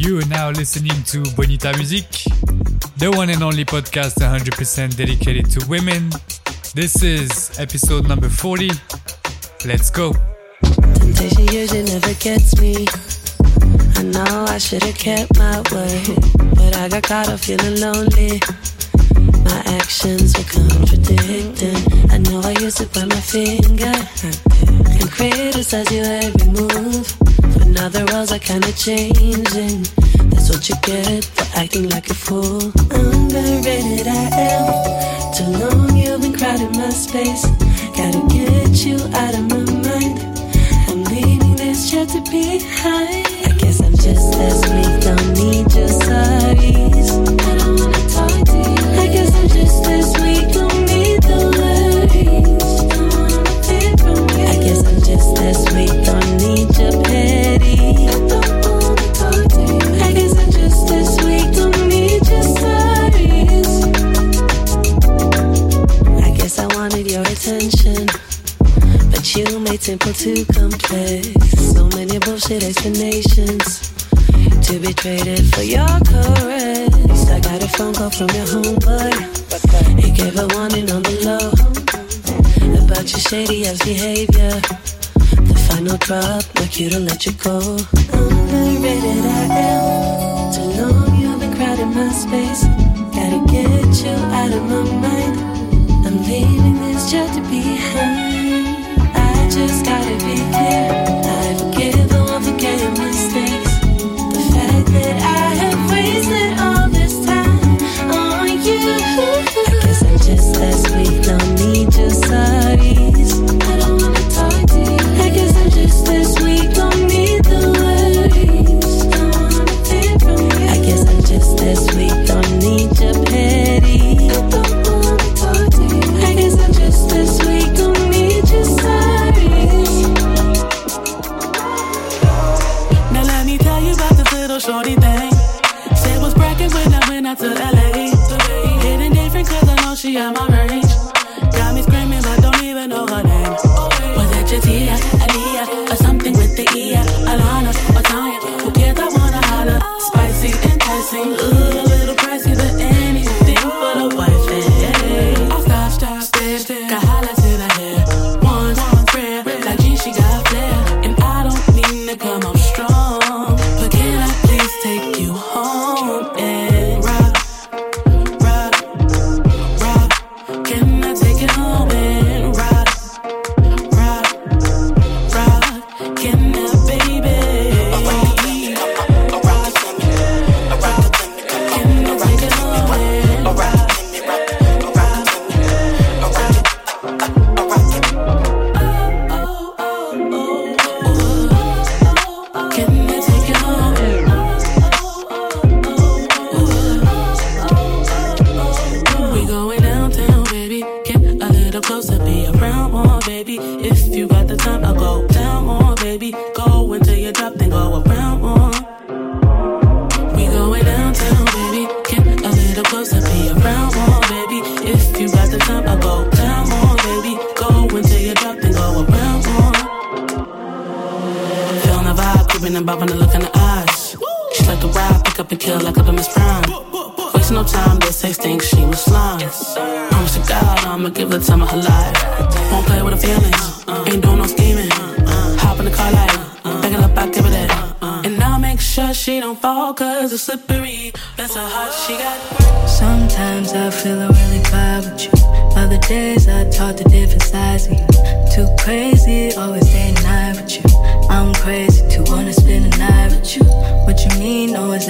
You are now listening to Bonita Music, the one and only podcast 100% dedicated to women. This is episode number 40. Let's go. Temptation usually never gets me. I know I should have kept my word, but I got caught up feeling lonely. My actions were contradicting. I know I used to point my finger and criticize you every move. Now the roles are kinda changing. That's what you get for acting like a fool. Underrated I am. Too long you've been crowding my space. Gotta get you out of my mind. I'm leaving this chapter behind. I guess I'm just as weak, don't need your sorries. I don't wanna talk to you. I guess I'm just as weak, don't need the worries. Don't wanna. I guess I'm just as weak, don't need your Made simple too complex. So many bullshit explanations to be traded for your caress. I got a phone call from your homeboy. He gave a warning on the low about your shady ass behavior. The final drop, like you to let you go. Underrated I am. Too long you've been crowding my space. Gotta get you out of my mind. I'm leaving this chapter behind. Just gotta be clear.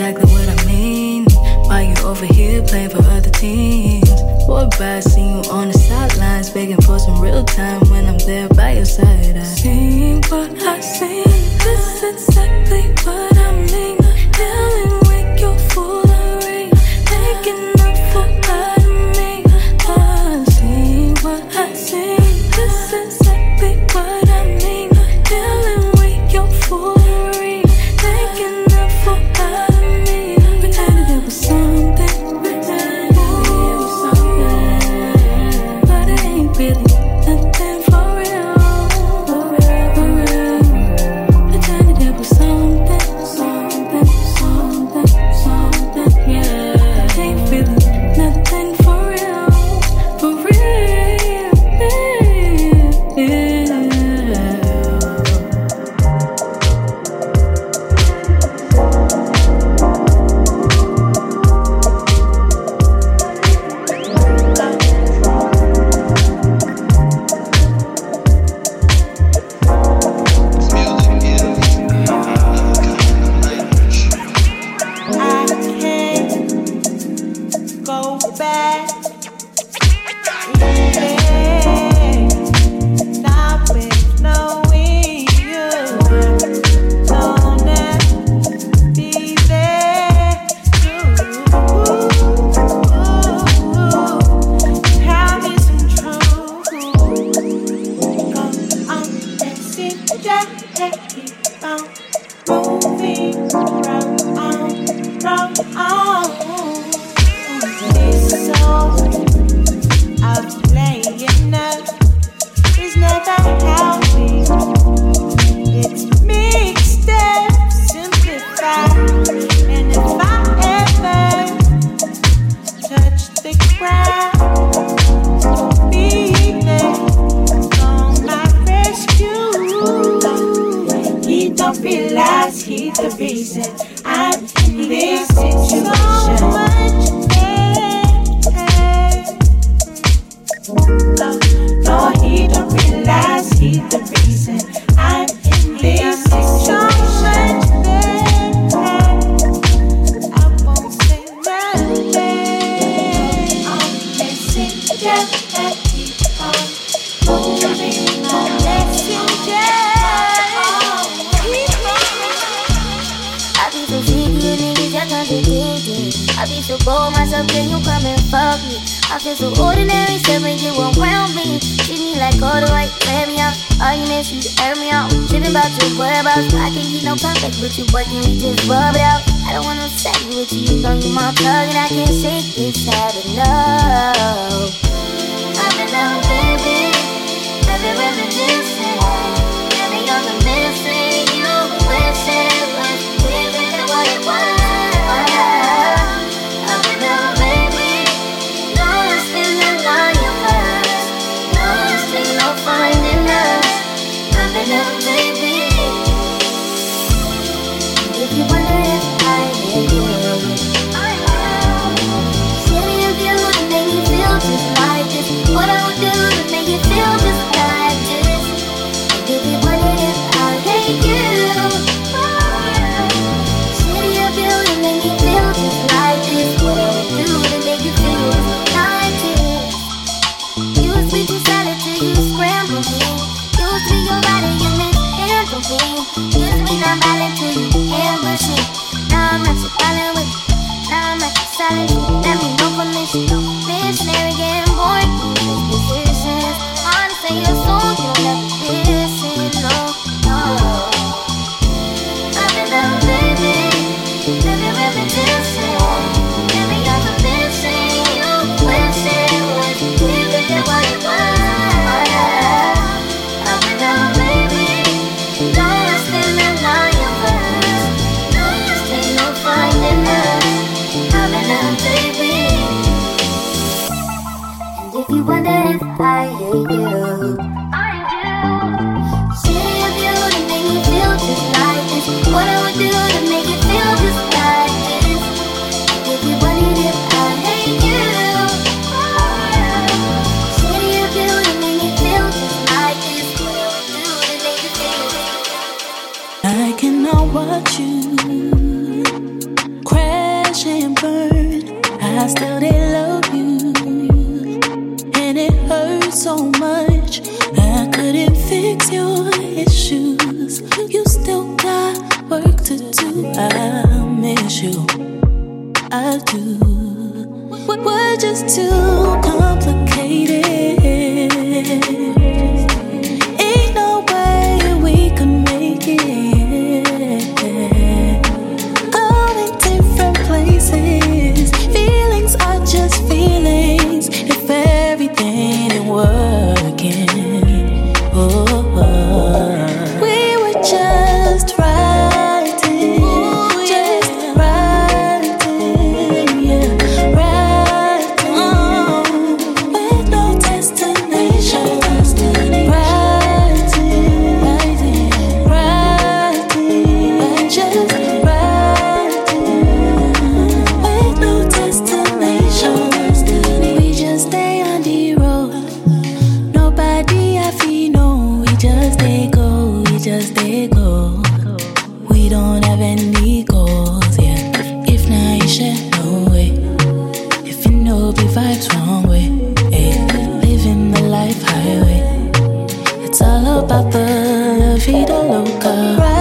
Exactly what I mean. Why you over here playing for other teams? Boy, I see you on the sidelines, begging for some real time when I'm there by your side. I see what I see. This is exactly what I mean. Dealing reason I'm in this situation. about your whereabouts. I can't keep no contact with you, boy. Can we just rub it out? I don't wanna sex with you. You know you my plug, and I can't shake this habit. No, I'm in love, baby. Nothing really different. Really on the missing, you know about the vida loca.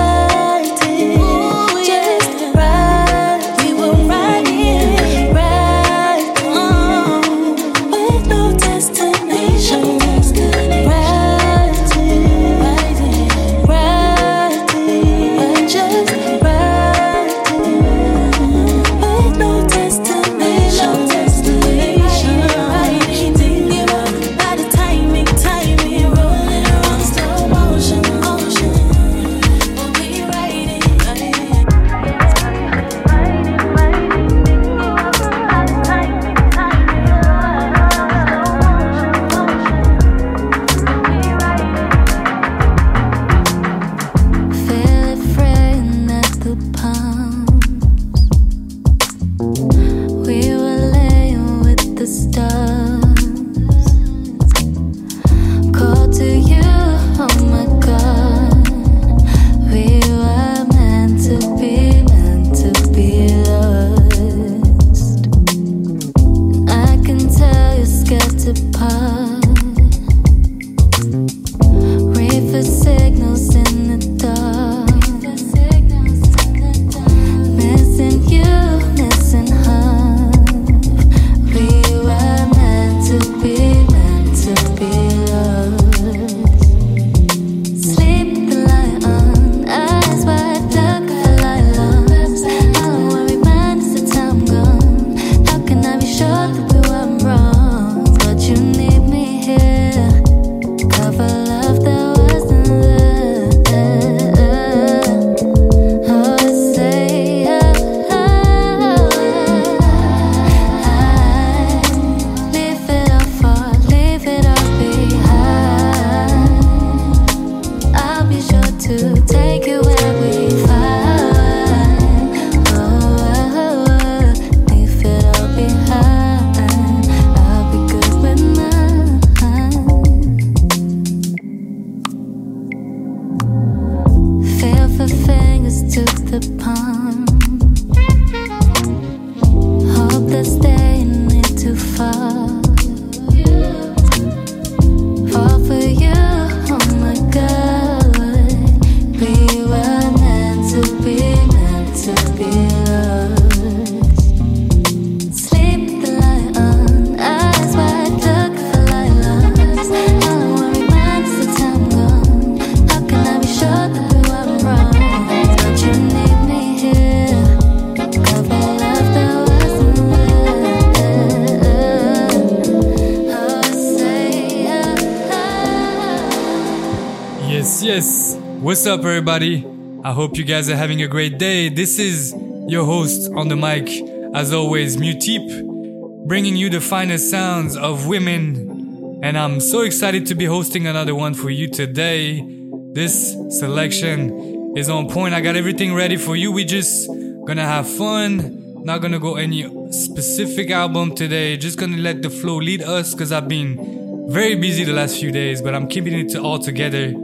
What's up, everybody? I hope you guys are having a great day. This is your host on the mic, as always, Muteep, bringing you the finest sounds of women. And I'm so excited to be hosting another one for you today. This selection is on point. I got everything ready for you. We just gonna have fun. Not gonna go any specific album today. Just gonna let the flow lead us because I've been very busy the last few days, but I'm keeping it all together.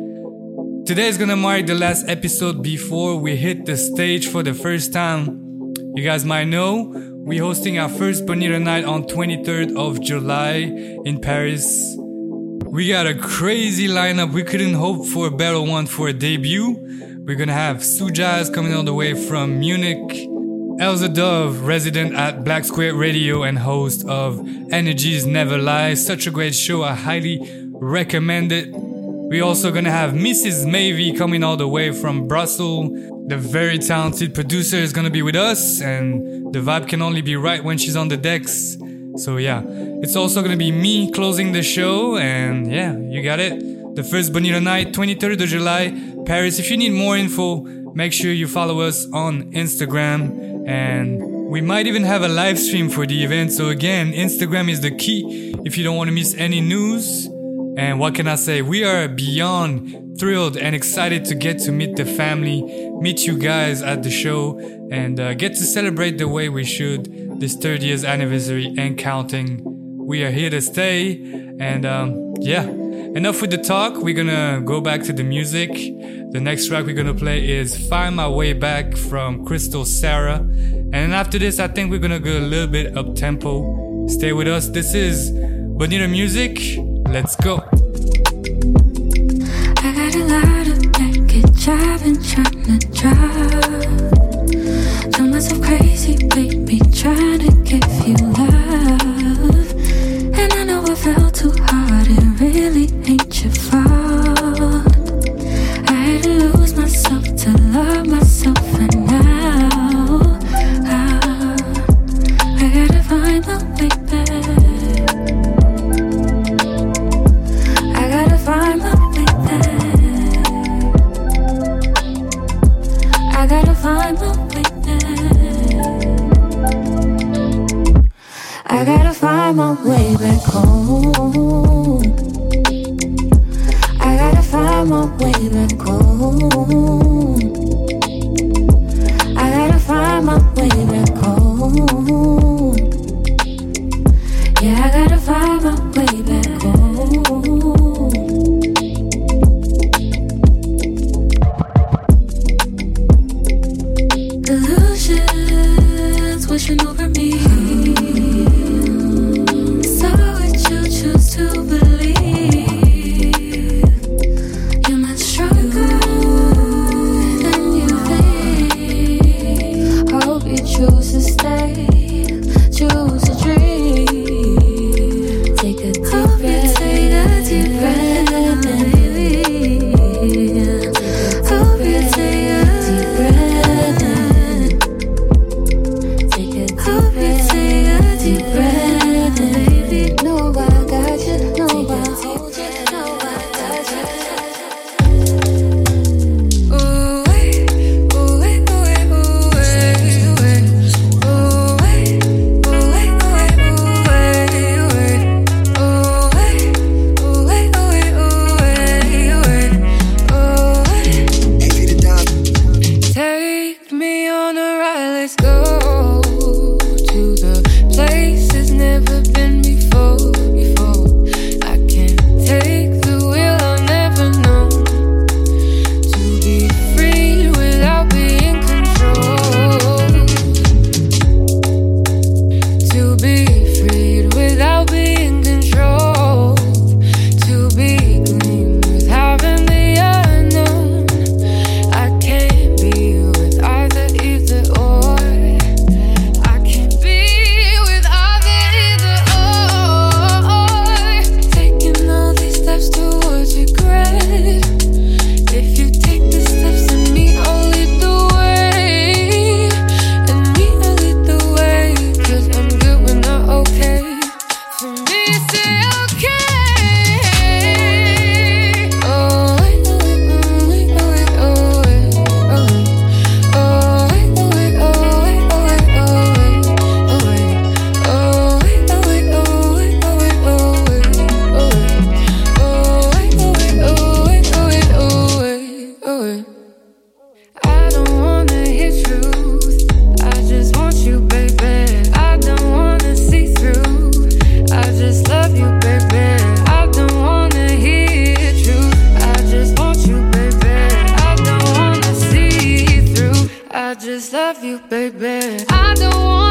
Today is gonna mark the last episode before we hit the stage for the first time. You guys might know we're hosting our first Bonita night on 23rd of July in Paris. We got a crazy lineup. We couldn't hope for a better one for a debut. We're gonna have Sujaz coming all the way from Munich, Elza Dove, resident at Black Square Radio and host of Energies Never Lie. Such a great show. I highly recommend it. We're also gonna have Mrs. Mavy coming all the way from Brussels. The very talented producer is gonna be with us, and the vibe can only be right when she's on the decks. So yeah, it's also gonna be me closing the show, and yeah, you got it. The first Bonita night, 23rd of July, Paris. If you need more info, make sure you follow us on Instagram, and we might even have a live stream for the event. So again, Instagram is the key if you don't want to miss any news. And what can I say? We are beyond thrilled and excited to get to meet the family, meet you guys at the show, and uh, get to celebrate the way we should this 30th anniversary and counting. We are here to stay, and um, yeah, enough with the talk. We're gonna go back to the music. The next track we're gonna play is Find My Way Back from Crystal Sarah. And after this, I think we're gonna go a little bit up tempo. Stay with us. This is Bonita Music. Let's go. I got a lot of trying to drive. Drove myself crazy, baby, trying to give you love. And I know I fell too hard, it really ain't your fault. I had to lose myself to love myself, and now my way back home. I gotta find my way back home. just love you, baby. I don't want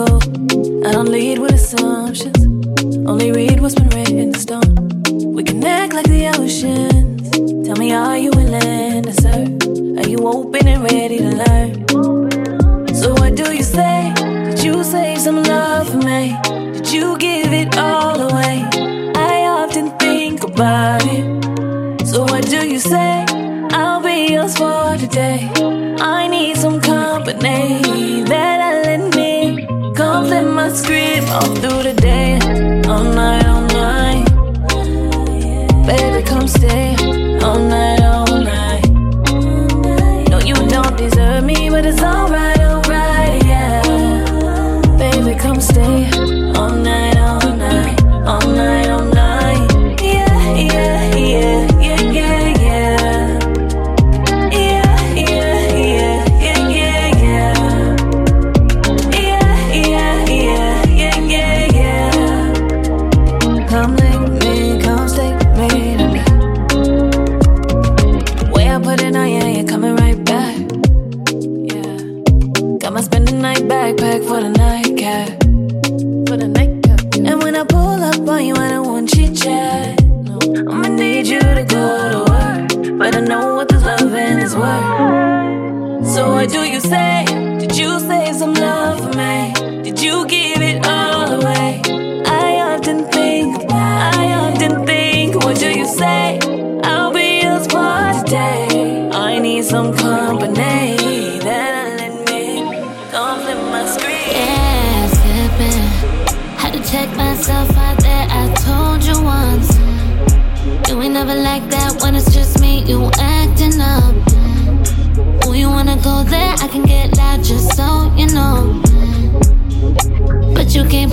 I don't lead with assumptions, only read what's been written in stone. We connect like the oceans. Tell me, are you willing to serve? Are you open and ready to learn? So, what do you say? Did you save some love for me? Did you give it all away? I often think about it. So, what do you say? I'll be yours for today. I need some company scream all through the day, all night, all night.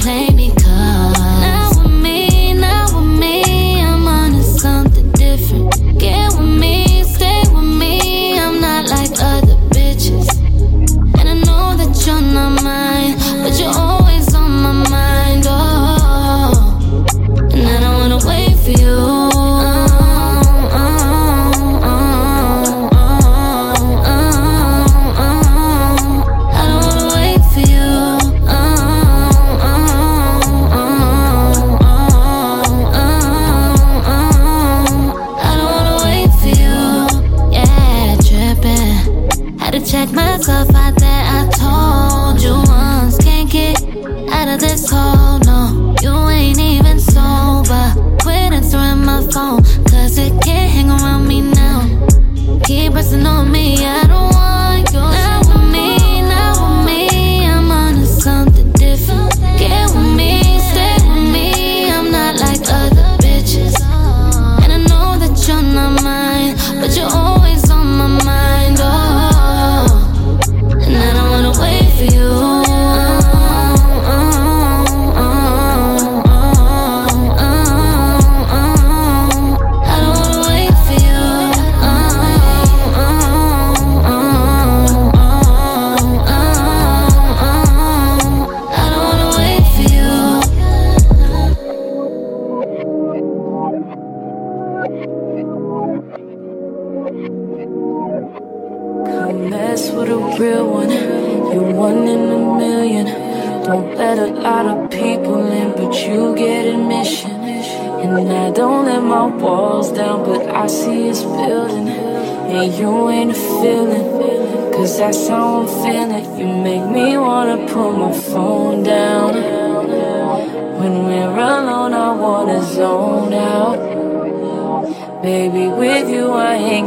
same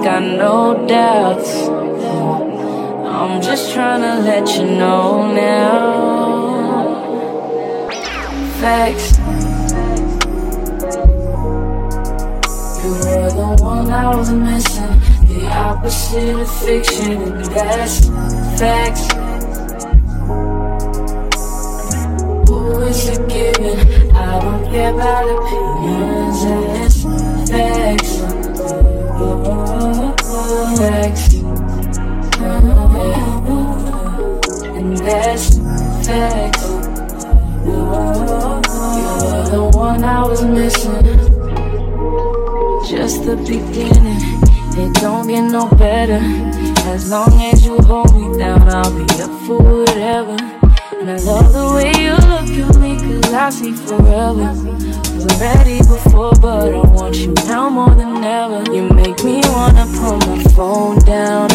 got no doubts. I'm just trying to let you know now. Facts. You were the one I was missing. The opposite of fiction, that's facts. Who is it giving? I don't care about opinions, and facts. The one I was missing. Just the beginning. It don't get no better. As long as you hold me down, I'll be up for whatever. And I love the way you look at me, cause I see forever. We're ready before, but I want you now more than ever. You make me wanna put my phone down.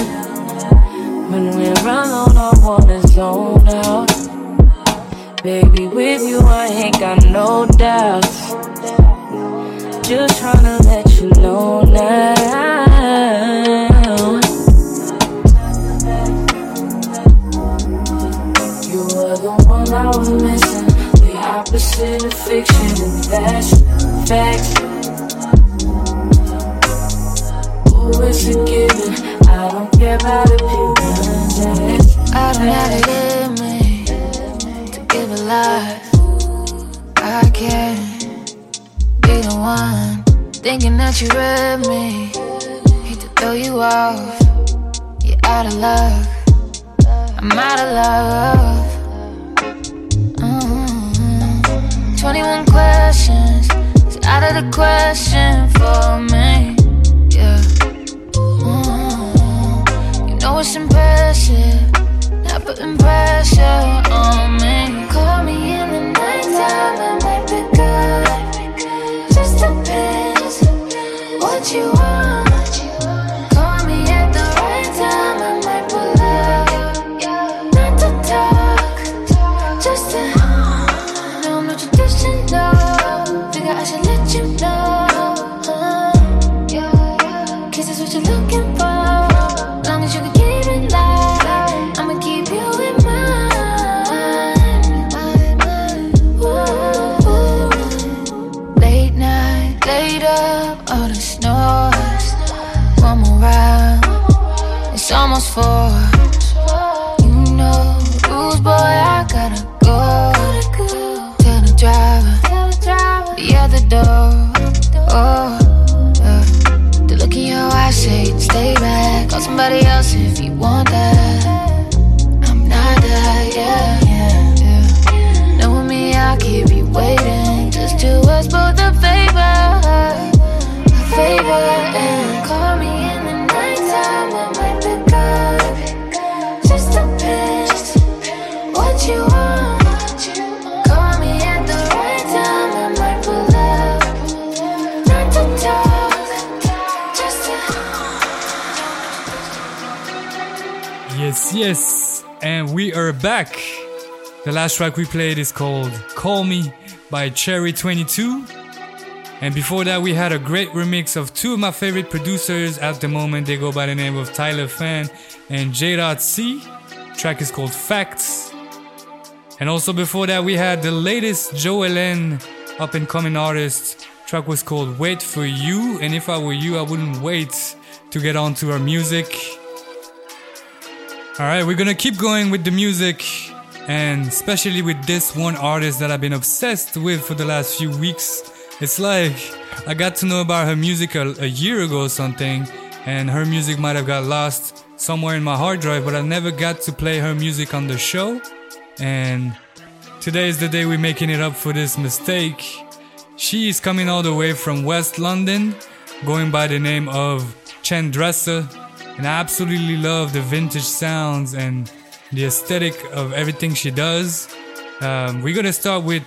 When we're alone, I wanna zone out. Baby, with you, I ain't got no doubts. Just tryna let you know now. I was missing. The opposite of fiction, and that's facts. Who is it giving? I don't care about opinions. and it's I don't have it in me to give a life. I can't be the one thinking that you read me. Hate to throw you off. You're out of luck. I'm out of love. 21 questions. It's out of the question for me. Yeah. Mhm. You know it's impressive. Not putting pressure on me. Call me in the last track we played is called Call Me by Cherry22. And before that, we had a great remix of two of my favorite producers at the moment. They go by the name of Tyler Fan and J.C. Track is called Facts. And also before that, we had the latest Joe Ellen up and coming artist. Track was called Wait for You. And if I were you, I wouldn't wait to get onto our music. Alright, we're gonna keep going with the music. And especially with this one artist that I've been obsessed with for the last few weeks. It's like I got to know about her music a, a year ago or something, and her music might have got lost somewhere in my hard drive, but I never got to play her music on the show. And today is the day we're making it up for this mistake. She is coming all the way from West London, going by the name of Chen Dresser. and I absolutely love the vintage sounds and the aesthetic of everything she does. Um, we're gonna start with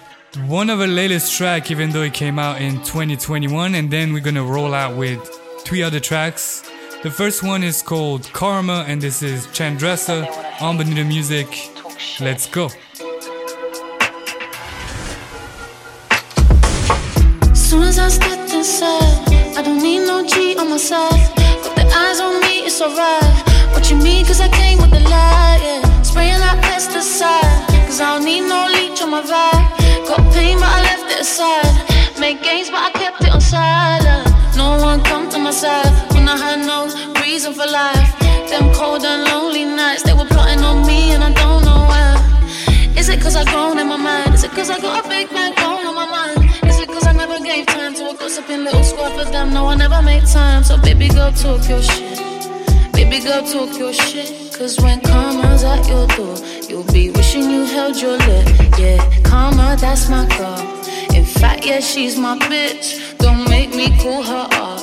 one of her latest track, even though it came out in 2021, and then we're gonna roll out with three other tracks. The first one is called Karma, and this is Chandressa on Bonita Music. Let's go. Soon as I stepped inside, I don't need no G on my side. Got the eyes on me, it's alright. What you mean? Cause I came with the light, yeah. Spraying that pesticide. Cause I don't need no leech on my vibe. Got pain, but I left it aside. Made gains, but I kept it on silent. No one come to my side when I had no reason for life. Them cold and lonely nights, they were plotting on me, and I don't know why. Is it cause I grown in my mind? Is it cause I got a big man grown on my mind? Is it cause I never gave time to a gossiping little squad for them? No, I never made time. So baby girl, talk your shit. Baby girl, talk your shit. Cause when karma's at your door, you'll be wishing you held your lip. Yeah, karma, that's my girl. In fact, yeah, she's my bitch. Don't make me call her up.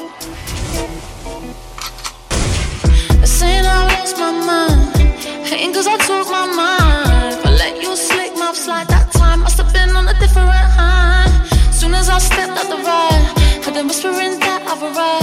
I Saying I lost my mind. Hating cause I took my mind. I let you slick mouth slide that time. Must have been on a different high. Soon as I stepped out the ride, had them whispering that I've arrived.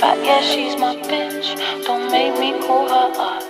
Yeah, she's my bitch. Don't make me call her up.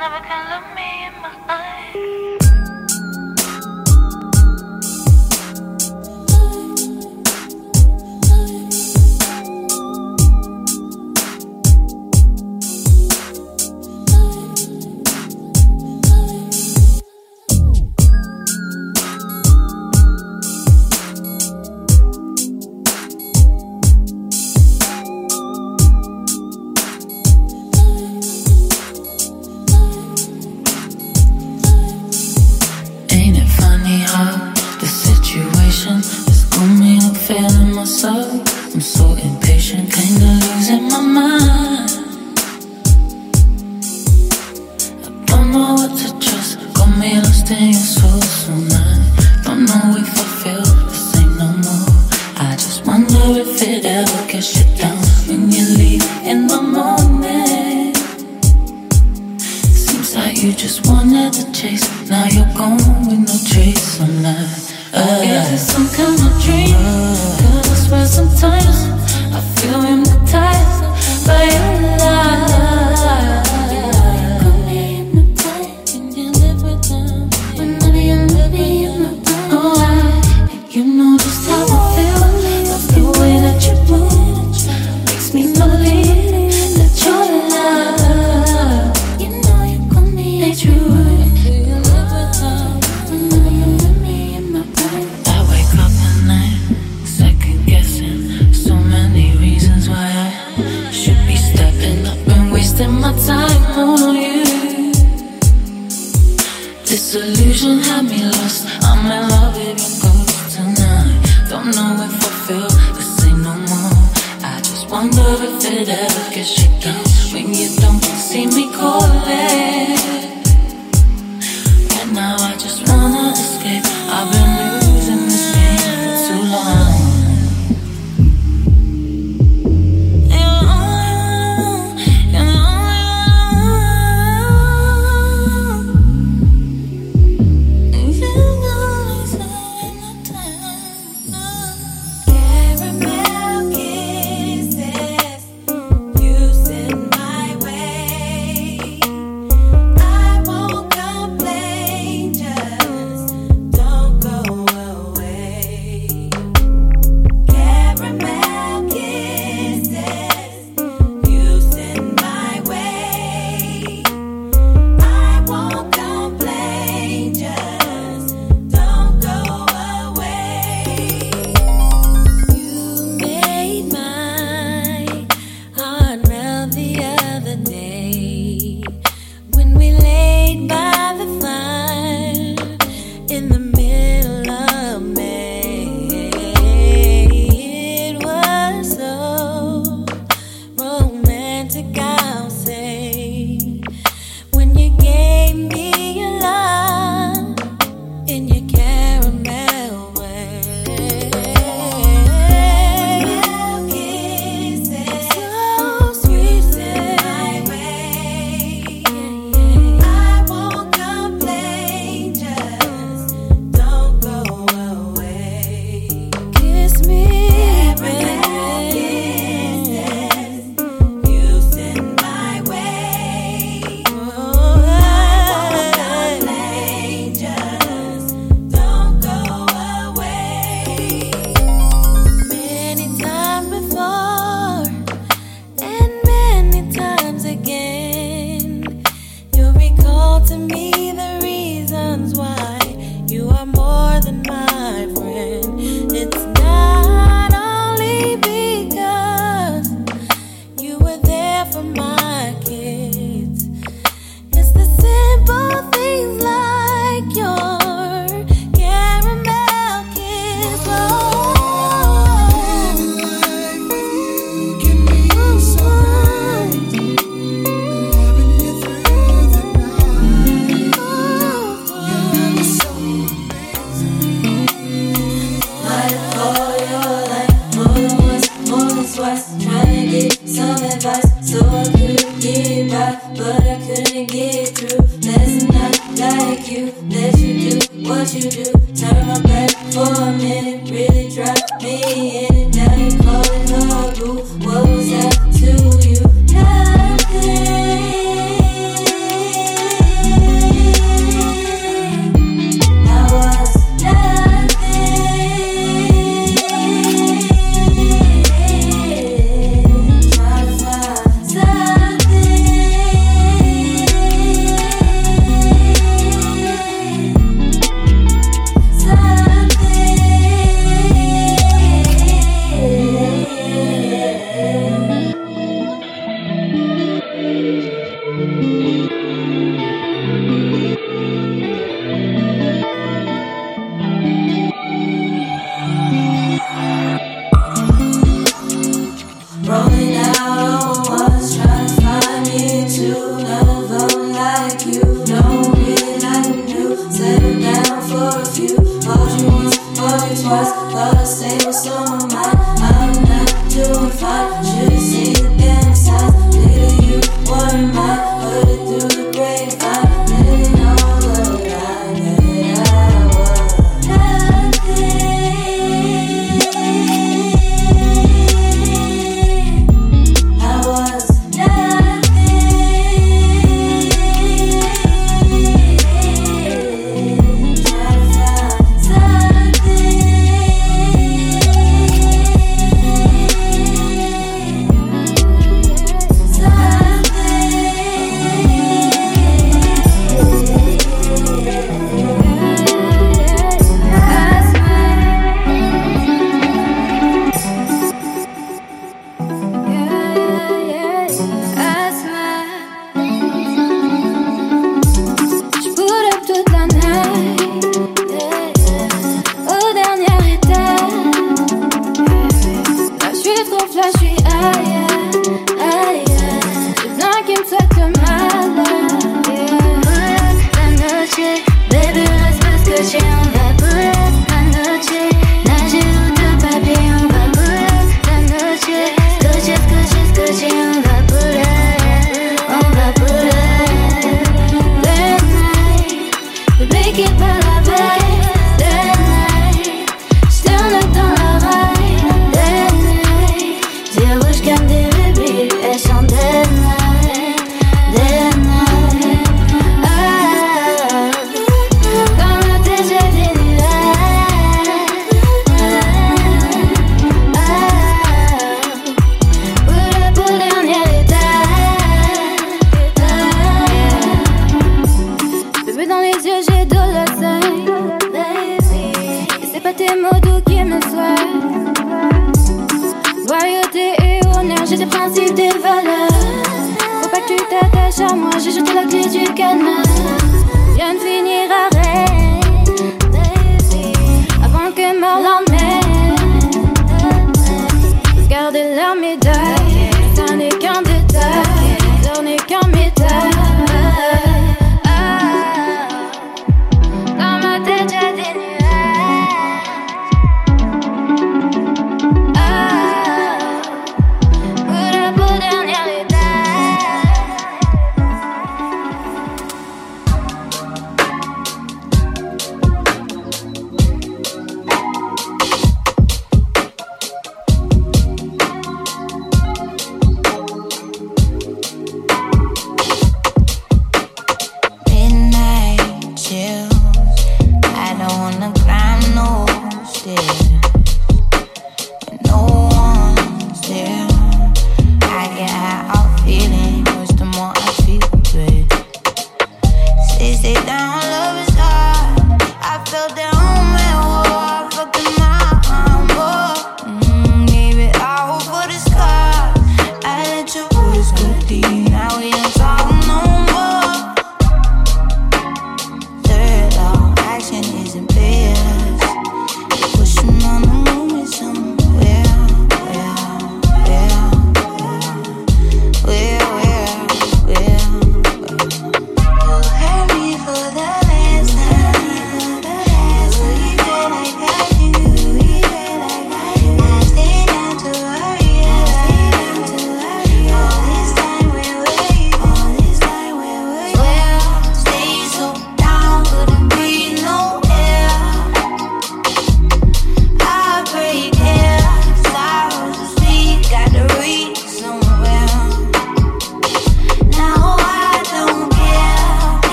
Never can look me in my eyes.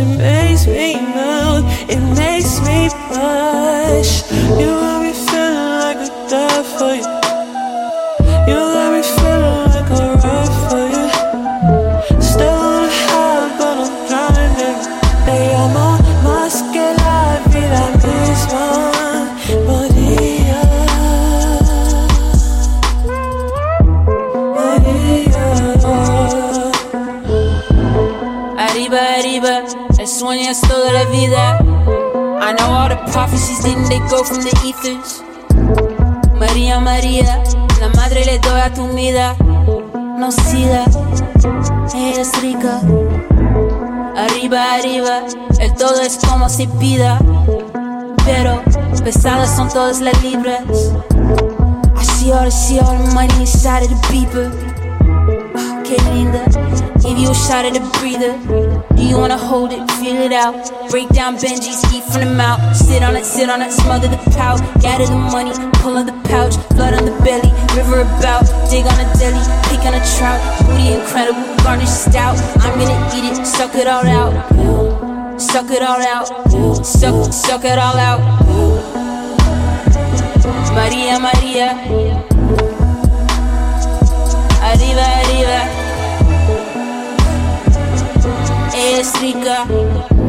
It makes me melt, it makes me blush. Se pida. Pero pesadas son todas las libras. I see all the, see all the money inside of the beeper. Ah, Qué linda. Give you a shot of the breather. Do you wanna hold it, feel it out? Break down Benji's, eat from the mouth. Sit on it, sit on it, smother the pout. Gather the money, pull on the pouch. Blood on the belly, river about. Dig on a deli, pick on a trout. Booty incredible, garnish stout. I'm gonna eat it, suck it all out. Suck it all out. Suck, suck it all out. Maria, Maria. Arriba, arriba. Es rica.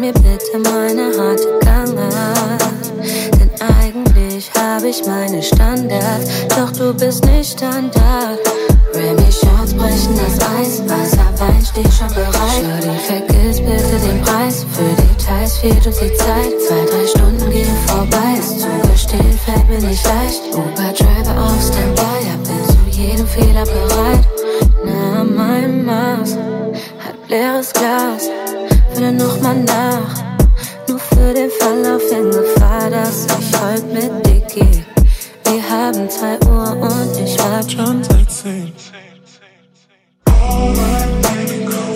Mir bitte meine harte Gangart. Denn eigentlich habe ich meine Standards. Doch du bist nicht Standard. Remy Shots brechen das Eis. Weißer Wein steht schon bereit. Shorty, vergiss bitte den Preis. Für Details fehlt uns die Zeit. Zwei, drei Stunden gehen vorbei. Das Zugestehen fällt mir nicht leicht. Uber Driver auf Standby. Ja, bin zu jedem Fehler bereit. Na, mein Maß hat leeres Glas. Fülle nochmal nach. Nur für den Fall auf in Gefahr, dass ich heute mit dir gehe. Wir haben zwei Uhr und ich war schon seit zehn. Kontakt,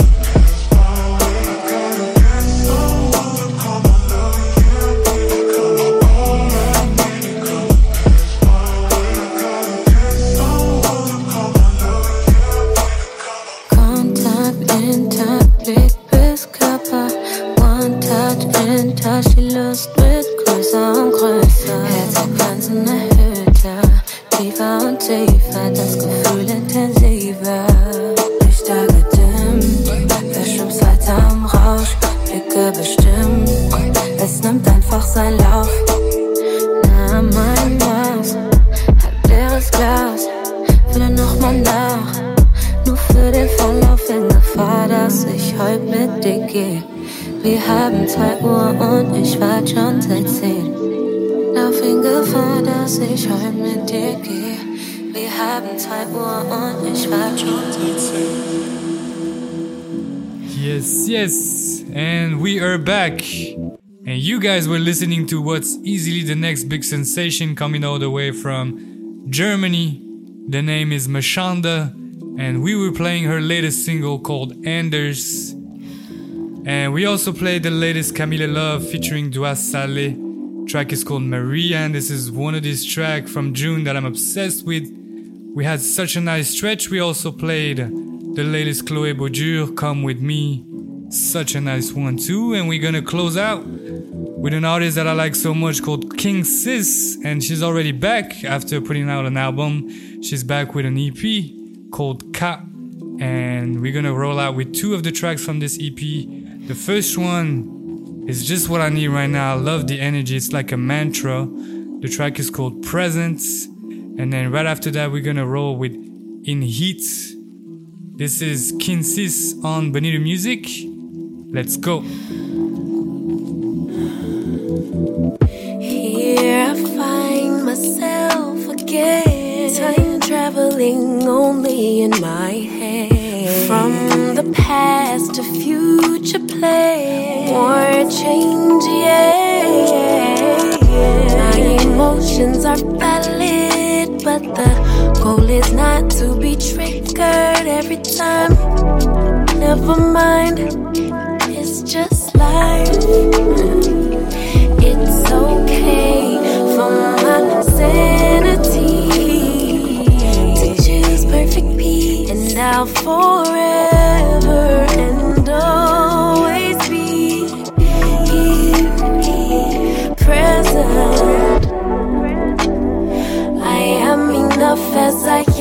tiefer das Gefühl intensiver. Lichter gedimmt, verschwimmst weiter im Rausch, Blicke bestimmt. Es nimmt einfach seinen Lauf. Na, mein Maß hat leeres Glas, fülle nochmal nach. Nur für den Verlauf in Gefahr, dass ich heute mit dir gehe. Wir haben zwei Uhr und ich warte schon seit zehn. Lauf in Gefahr, dass ich heute mit dir gehe. Yes, yes, and we are back. And you guys were listening to what's easily the next big sensation coming all the way from Germany. The name is Mashanda, and we were playing her latest single called Anders. And we also played the latest Camille Love featuring Dua Saleh. Track is called Maria, and this is one of these tracks from June that I'm obsessed with. We had such a nice stretch. We also played the latest Chloé Baudure, Come With Me. Such a nice one too. And we're gonna close out with an artist that I like so much called King Sis. And she's already back after putting out an album. She's back with an EP called Ka. And we're gonna roll out with two of the tracks from this EP. The first one is just what I need right now. I love the energy, it's like a mantra. The track is called Presence. And then right after that, we're gonna roll with In Heat. This is King Sis on Bonito Music. Let's go. Here I find myself again. Time traveling only in my head. From the past to future play. More change, yeah. My emotions are balanced the goal is not to be triggered every time. Never mind, it's just life. It's okay for my sanity to choose perfect peace, and now forever. felt like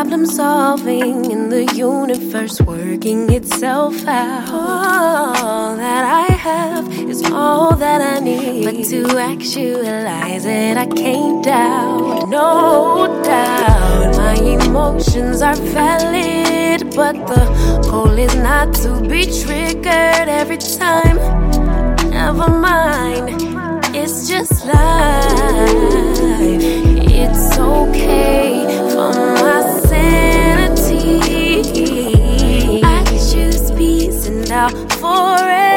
problem solving in the universe working itself out. All that I have is all that I need. But to actualize it, I can't doubt, no doubt. My emotions are valid, but the goal is not to be triggered every time. Never mind, it's just life. It's okay for myself. I choose peace and now forever.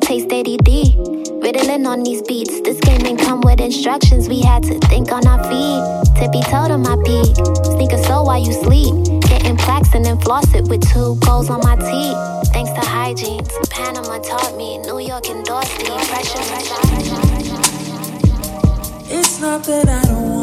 straight taste ADD. Riddling on these beats, this game didn't come with instructions. We had to think on our feet. Tippy toe to my peak, sneaker so while you sleep. Getting plaques and then floss it with two goals on my teeth. Thanks to hygiene, Panama taught me. New York endorsed me. Pressure, pressure, pressure. It's not that I don't